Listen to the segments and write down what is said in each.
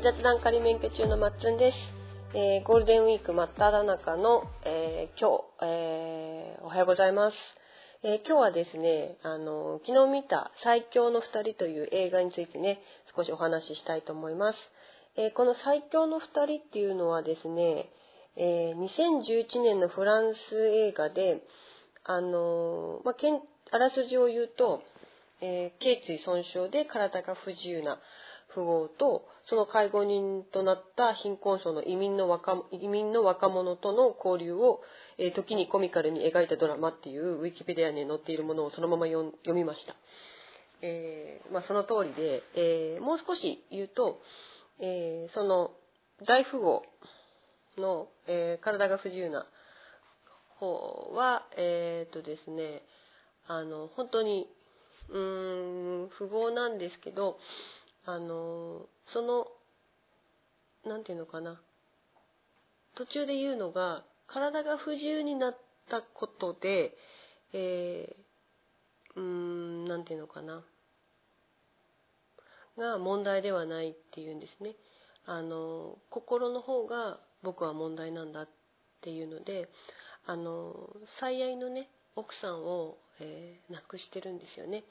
雑談仮免許中のまっつんです。えーゴールデンウィーク真っ只中の、えー今日、えーおはようございます。えー今日はですね、あの、昨日見た最強の二人という映画についてね、少しお話ししたいと思います。えーこの最強の二人っていうのはですね、えー2011年のフランス映画で、あのまあ、けんあらすじを言うと、えー頸椎損傷で体が不自由な富豪とその介護人となった貧困層の移民の若移民の若者との交流を、えー時にコミカルに描いたドラマっていうウィキペディアに載っているものをそのまま読みました。えーまあ、その通りで、えーもう少し言うと、えその大富豪の、え体が不自由な方は、えっとですね、あの、本当に、うーん、富豪なんですけど、あの、その、なんていうのかな、途中で言うのが、体が不自由になったことで、えー、うーん、なんていうのかな、が問題ではないっていうんですね。あの、心の方が僕は問題なんだっていうので、あの、最愛のね、奥さんを、えー亡くしてるんですよね。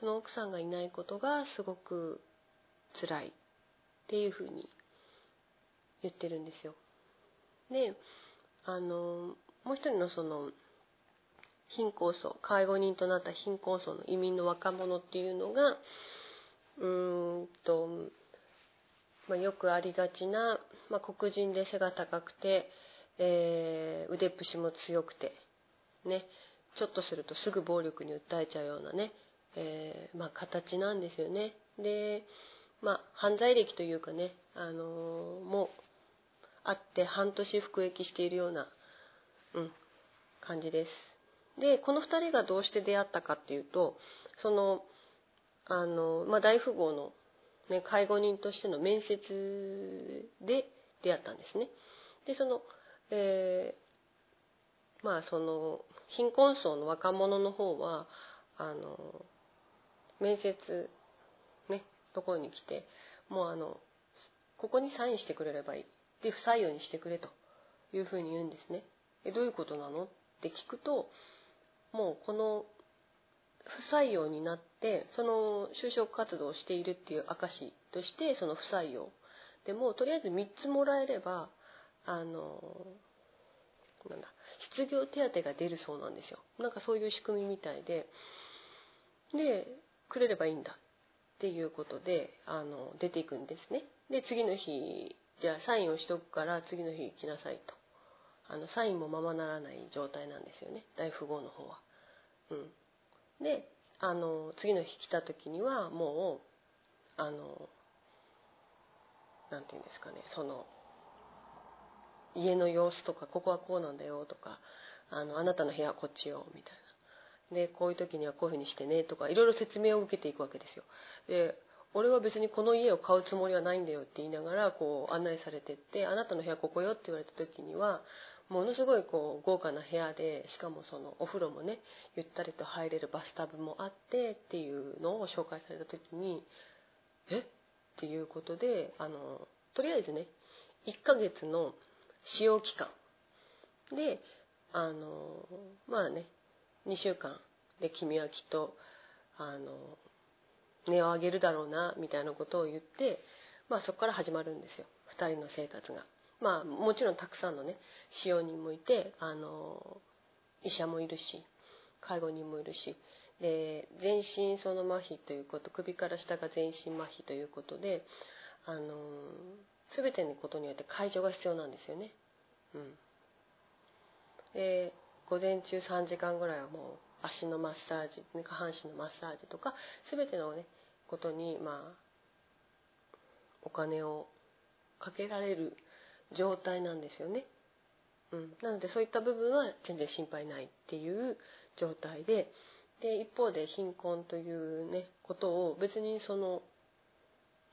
その奥さんがいないことがすごく辛いっていうふうに言ってるんですよ。で、あの、もう一人のその、貧困層、介護人となった貧困層の移民の若者っていうのが、うーんと、まあ、よくありがちな、まあ、黒人で背が高くて、えー腕っぷしも強くて、ね、ちょっとするとすぐ暴力に訴えちゃうようなね、えーまあ、形なんですよね。で、まあ、犯罪歴というかね、あのーもうあって半年服役しているような、うん、感じです。で、この2人がどうして出会ったかっていうと、その、あの、まあ、大富豪の、ね、介護人としての面接で出会ったんですね。で、その、えーまあ、その、貧困層の若者の方は、あの、面接、ね、ところに来て、もうあの、ここにサインしてくれればいい。で、不採用にしてくれと。いうふうに言うんですね。え、どういうことなの？って聞くと、もうこの不採用になってその就職活動をしているっていう証としてその不採用。でもとりあえず3つもらえればあのなんだ失業手当が出るそうなんですよ。なんかそういう仕組みみたいで。でくれればいいんだ。っていうことであの出ていくんですね。で次の日じゃあサインをしとくから次の日来なさいと。あのサインもままならない状態なんですよね。大富豪の方は。うん、であの次の日来た時にはもうあのなんていうんですかね。その家の様子とかここはこうなんだよとかあのあなたの部屋はこっちよみたいな。でこういう時にはこういうふうにしてねとかいろいろ説明を受けていくわけですよ。で俺は別にこの家を買うつもりはないんだよって言いながらこう案内されてってあなたの部屋ここよって言われた時にはものすごいこう豪華な部屋でしかもそのお風呂もねゆったりと入れるバスタブもあってっていうのを紹介された時にえ？っていうことであのとりあえずね1ヶ月の使用期間であのまあね2週間で君はきっとあの値を上げるだろうなみたいなことを言って、まあ、そこから始まるんですよ2人の生活が。まあ、もちろんたくさんのね使用人もいてあの医者もいるし介護人もいるしで全身その麻痺ということ首から下が全身麻痺ということであの全てのことによって介助が必要なんですよね。うん、で午前中3時間ぐらいはもう足のマッサージ下半身のマッサージとか全てのねことにまあお金をかけられる状態なんですよね。うん、なのでそういった部分は全然心配ないっていう状態でで一方で貧困というねことを別にその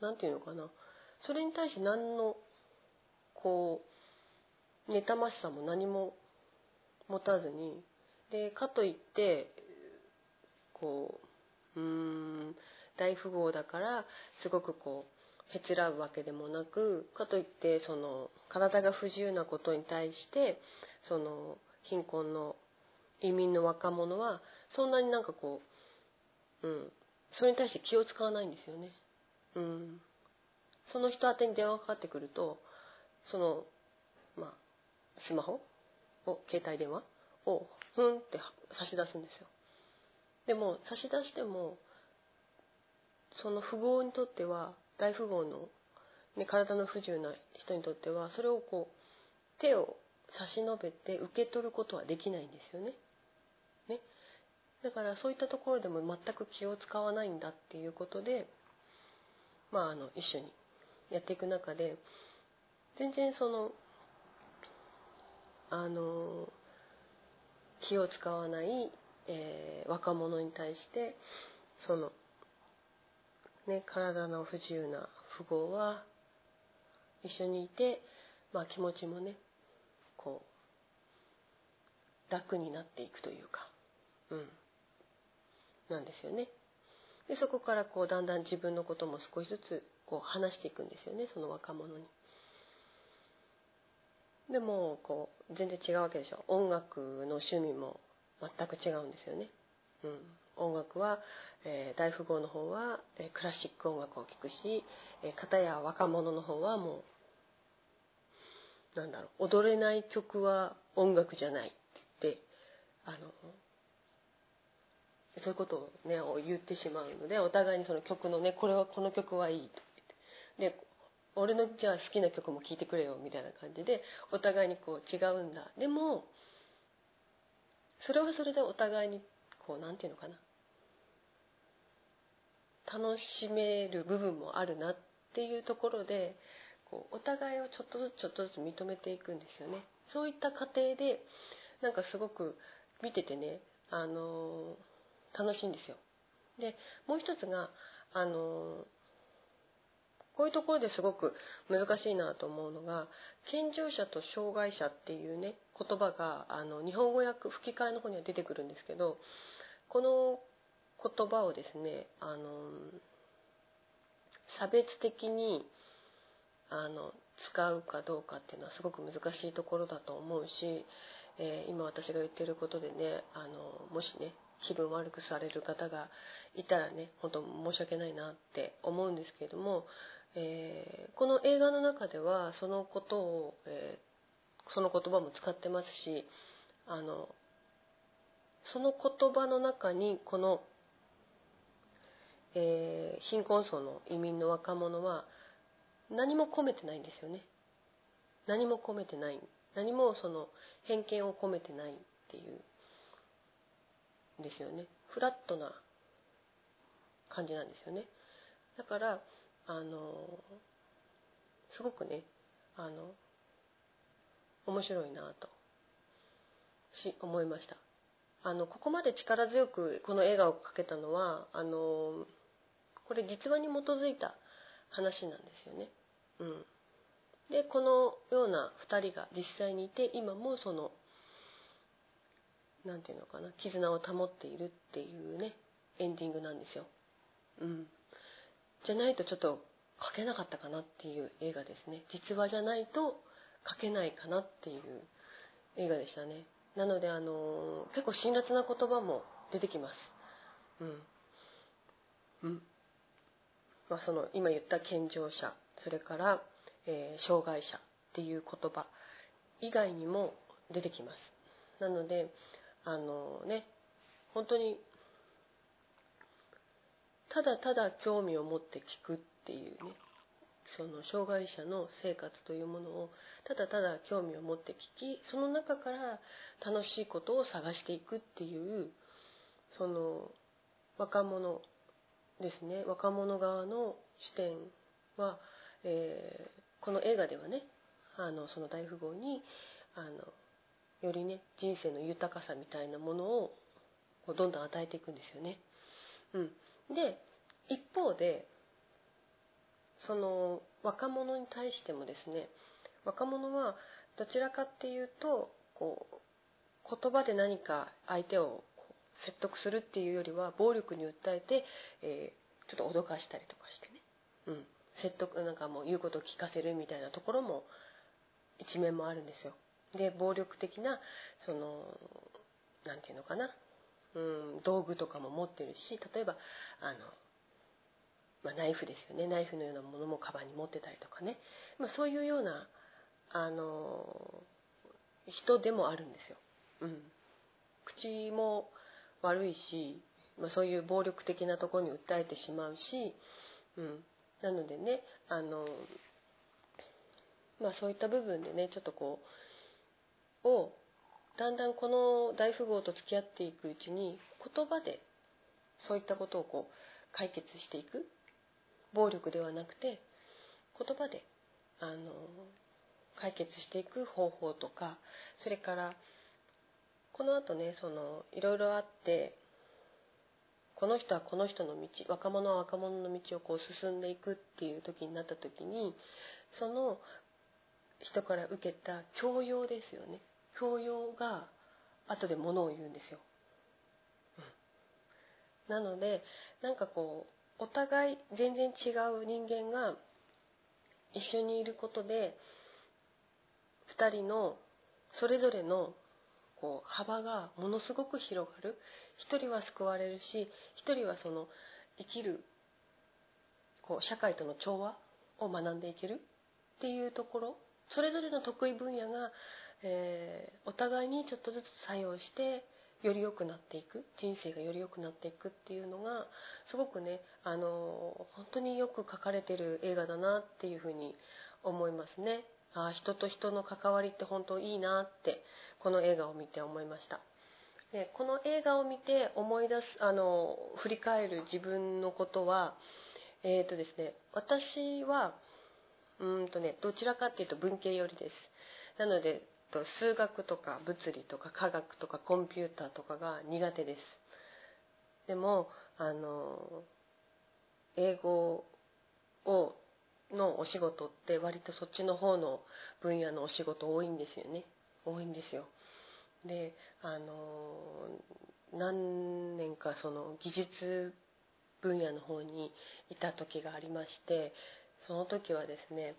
何て言うのかなそれに対して何のこう妬ましさも何も持たずにでかといってこううん大富豪だからすごくこうへつらうわけでもなくかといってその体が不自由なことに対してその貧困の移民の若者はそんなになんかこう、うん、それに対して気を使わないんですよね。うん、その人宛てに電話かかってくるとその、まあ、スマホを携帯電話？をふんって差し出すんですよ。でも差し出してもその富豪にとっては大富豪の、ね、体の不自由な人にとってはそれをこう手を差し伸べて受け取ることはできないんですよね。ねだからそういったところでも全く気を使わないんだっていうことで、まあ、あの一緒にやっていく中で全然そのあの気を使わない、えー、若者に対してそのね、体の不自由な富豪は一緒にいて、まあ、気持ちもねこう楽になっていくというか、うん、なんですよね。でそこからこうだんだん自分のことも少しずつこう話していくんですよねその若者に。でもこう全然違うわけでしょ。音楽の趣味も全く違うんですよね。うん、音楽は、えー、大富豪の方は、えー、クラシック音楽を聴くし、えー、片や若者の方はもうなんだろう踊れない曲は音楽じゃないって言ってあのそういうことをね言ってしまうのでお互いにその曲のねこれはこの曲はいいと言って。で俺のじゃあ好きな曲も聴いてくれよみたいな感じでお互いにこう違うんだ。でもそれはそれでお互いにこうなんていうのかな。楽しめる部分もあるなっていうところでこうお互いをちょっとずつちょっとずつ認めていくんですよね。そういった過程でなんかすごく見ててねあの楽しいんですよ。でもう一つがあのこういうところですごく難しいなと思うのが健常者と障害者っていうね言葉があの日本語訳吹き替えの方には出てくるんですけどこの言葉をですねあの差別的にあの使うかどうかっていうのはすごく難しいところだと思うし、えー、今私が言ってることでねあのもしね気分悪くされる方がいたらね本当申し訳ないなって思うんですけれども、えー、この映画の中ではそのことを、えー、その言葉も使ってますしあのその言葉の中にこの、えー、貧困層の移民の若者は何も込めてないんですよね。何も込めてない。何もその偏見を込めてないっていうんですよね。フラットな感じなんですよね。だからあのすごくねあの面白いなとし思いましたあのここまで力強くこの映画を描けたのはあのこれ実話に基づいた話なんですよね。うん、でこのような2人が実際にいて今もその何て言うのかな絆を保っているっていうねエンディングなんですよ。うん、じゃないとちょっと書けなかったかなっていう映画ですね。実話じゃないと書けないかなっていう映画でしたね。なのであの結構辛辣な言葉も出てきます。うん。うん。まあその今言った健常者それから、えー、障害者っていう言葉以外にも出てきます。なのであのね本当にただただ興味を持って聞くっていうねその障害者の生活というものをただただ興味を持って聞きその中から楽しいことを探していくっていうその若者ですね若者側の視点は、えー、この映画ではねあのその大富豪にあのよりね人生の豊かさみたいなものをどんどん与えていくんですよね。うん、で一方でその若者に対してもですね若者はどちらかっていうとこう言葉で何か相手を説得するっていうよりは暴力に訴えて、えー、ちょっと脅かしたりとかしてね、うん、説得なんかもう言うことを聞かせるみたいなところも一面もあるんですよ。で暴力的なその何て言うのかな、うん、道具とかも持ってるし例えばあの、まあ、ナイフですよね。ナイフのようなものもカバンに持ってたりとかね、まあ、そういうようなあの人でもあるんですよ。うん、口も悪いし、まあ、そういう暴力的なところに訴えてしまうし、うん、なのでねあの、まあ、そういった部分でねちょっとこうをだんだんこの大富豪と付き合っていくうちに言葉でそういったことをこう解決していく。暴力ではなくて言葉であの解決していく方法とかそれからこのあとねそのいろいろあってこの人はこの人の道若者は若者の道をこう進んでいくっていう時になった時にその人から受けた教養ですよね。教養が後でものを言うんですよ、なのでなんかこうお互い全然違う人間が一緒にいることで2人のそれぞれのこう幅がものすごく広がる。一人は救われるし一人はその生きるこう社会との調和を学んでいけるっていうところ。それぞれの得意分野が、えー、お互いにちょっとずつ作用してより良くなっていく人生がより良くなっていくっていうのがすごくねあの本当によく描かれてる映画だなっていうふうに思いますね。あ人と人の関わりって本当いいなってこの映画を見て思いましたでこの映画を見て思い出すあの振り返る自分のことはえっ、ー、とですね私はうんとねどちらかっていうと文系寄りですなのでと数学とか物理とか科学とかコンピューターとかが苦手です。でもあの英語をのお仕事って割とそっちの方の分野のお仕事多いんですよね。多いんですよ。であの何年かその技術分野の方にいた時がありましてその時はですね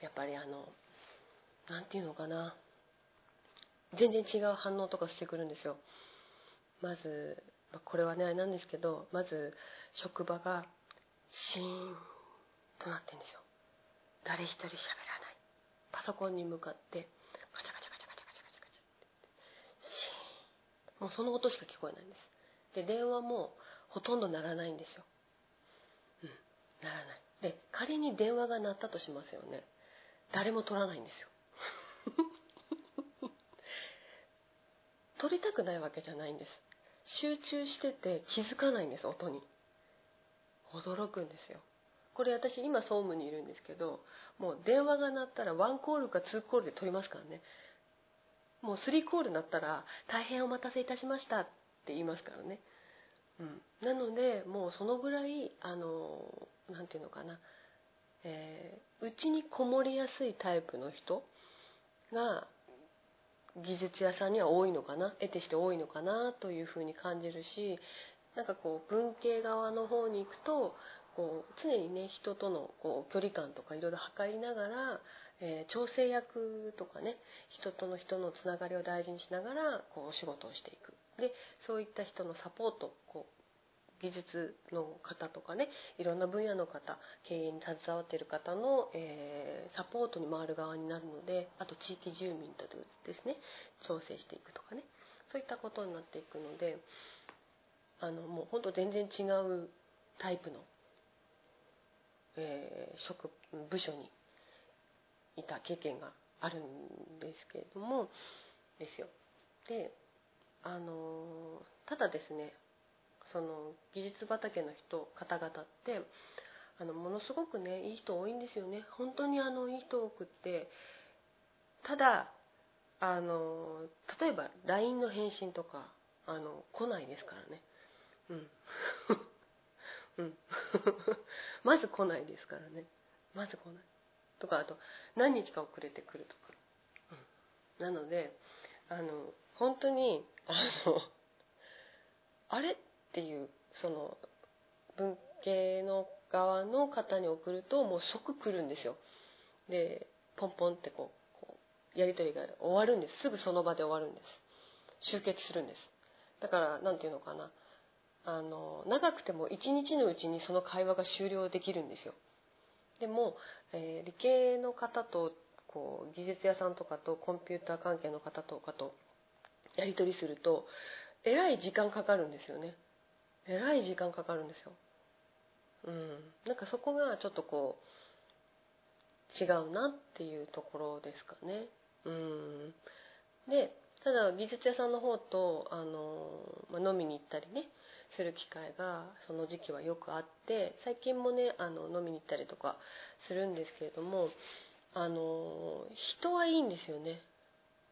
やっぱりあの何て言うのかな。全然違う反応とかしてくるんですよ。まずこれはねあれなんですけどまず職場がシーンとなってんですよ。誰一人喋らない。パソコンに向かってカチャカチャカチャカチャカチャカチャカチャって。シーン。もうその音しか聞こえないんです。で電話もほとんど鳴らないんですよ。うん。鳴らない。で仮に電話が鳴ったとしますよね。誰も取らないんですよ。取りたくないわけじゃないんです。集中してて気づかないんです音に。驚くんですよ。これ私今総務にいるんですけどもう電話が鳴ったら1コールか2コールで取りますからね。もう3コール鳴ったら「大変お待たせいたしました」って言いますからね、うん、なのでもうそのぐらいあの何て言うのかな。うち、えー、にこもりやすいタイプの人が技術屋さんには多いのかな？得てして多いのかなというふうに感じるしなんかこう文系側の方に行くとこう常にね人とのこう距離感とかいろいろ測りながら、えー、調整役とかね人との人のつながりを大事にしながらこうお仕事をしていく。でそういった人のサポートこ技術の方とかねいろんな分野の方経営に携わっている方の、えー、サポートに回る側になるのであと地域住民とですね調整していくとかねそういったことになっていくのであのもう本当全然違うタイプのえー、職部署にいた経験があるんですけれどもですよ。であのただですねその技術畑の人方々ってあのものすごくねいい人多いんですよね。本当にあのいい人多くってただあの例えば LINE の返信とかあの来ないですからね。うん。うん。まず来ないですからね。まず来ない。とかあと何日か遅れてくるとか、うん、なのであの本当にあの あれ？っていうその文系の側の方に送るともう即来るんですよ。でポンポンってこうこうやり取りが終わるんです。すぐその場で終わるんです。集結するんです。だから何て言うのかな。あの長くても一日のうちにその会話が終了できるんですよ。でも、えー、理系の方とこう技術屋さんとかとコンピューター関係の方とかとやり取りするとえらい時間かかるんですよね。えらい時間かかるんですよ。うん。なんかそこがちょっとこう違うなっていうところですかね。うん。でただ技術屋さんの方とあの、まあ、飲みに行ったりねする機会がその時期はよくあって最近もねあの飲みに行ったりとかするんですけれどもあの人はいいんですよね。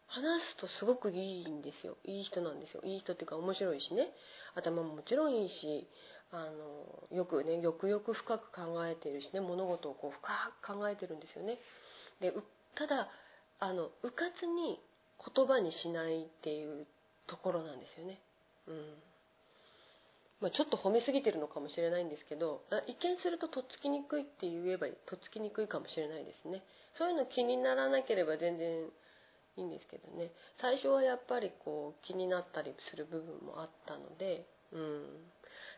話すとすごくいいんですよ。いい人なんですよ。いい人っていうか面白いしね。頭ももちろんいいしあのよくねよくよく深く考えてるしね。物事をこう深く考えてるんですよね。でただあのうかつに言葉にしないっていうところなんですよね。うん。まあ、ちょっと褒めすぎてるのかもしれないんですけど一見するととっつきにくいって言えばとっつきにくいかもしれないですね。そういうの気にならなければ全然いいんですけどね。最初はやっぱりこう気になったりする部分もあったので、うん、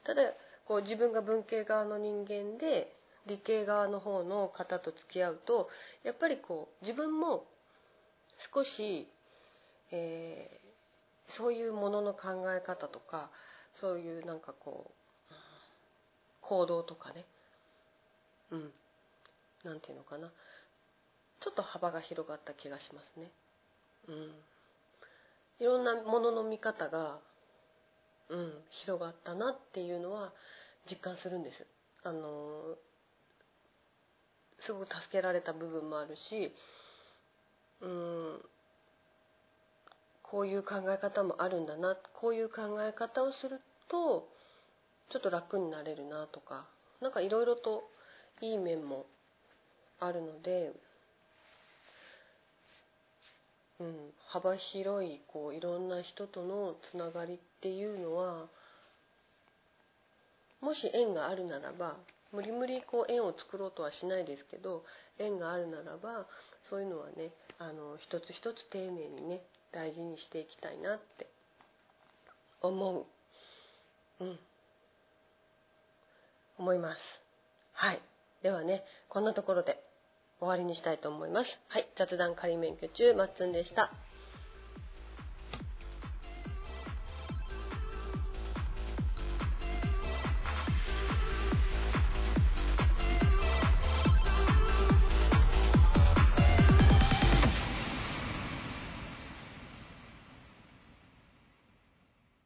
ただこう自分が文系側の人間で理系側の方の方と付き合うとやっぱりこう自分も少し、えー、そういうものの考え方とかそういうなんかこう行動とかね。うん。なんていうのかな。ちょっと幅が広がった気がしますね。うん。いろんなものの見方がうん広がったなっていうのは実感するんです。あのすごく助けられた部分もあるしうん。こういう考え方もあるんだなこういう考え方をするとちょっと楽になれるなとか何かいろいろといい面もあるので、うん、幅広いこういろんな人とのつながりっていうのはもし縁があるならば無理無理こう縁を作ろうとはしないですけど縁があるならばそういうのはねあの一つ一つ丁寧にね大事にしていきたいなって思う。うん。思います。はい。ではねこんなところで。終わりにしたいと思います。はい。雑談仮免許中まっつんでした。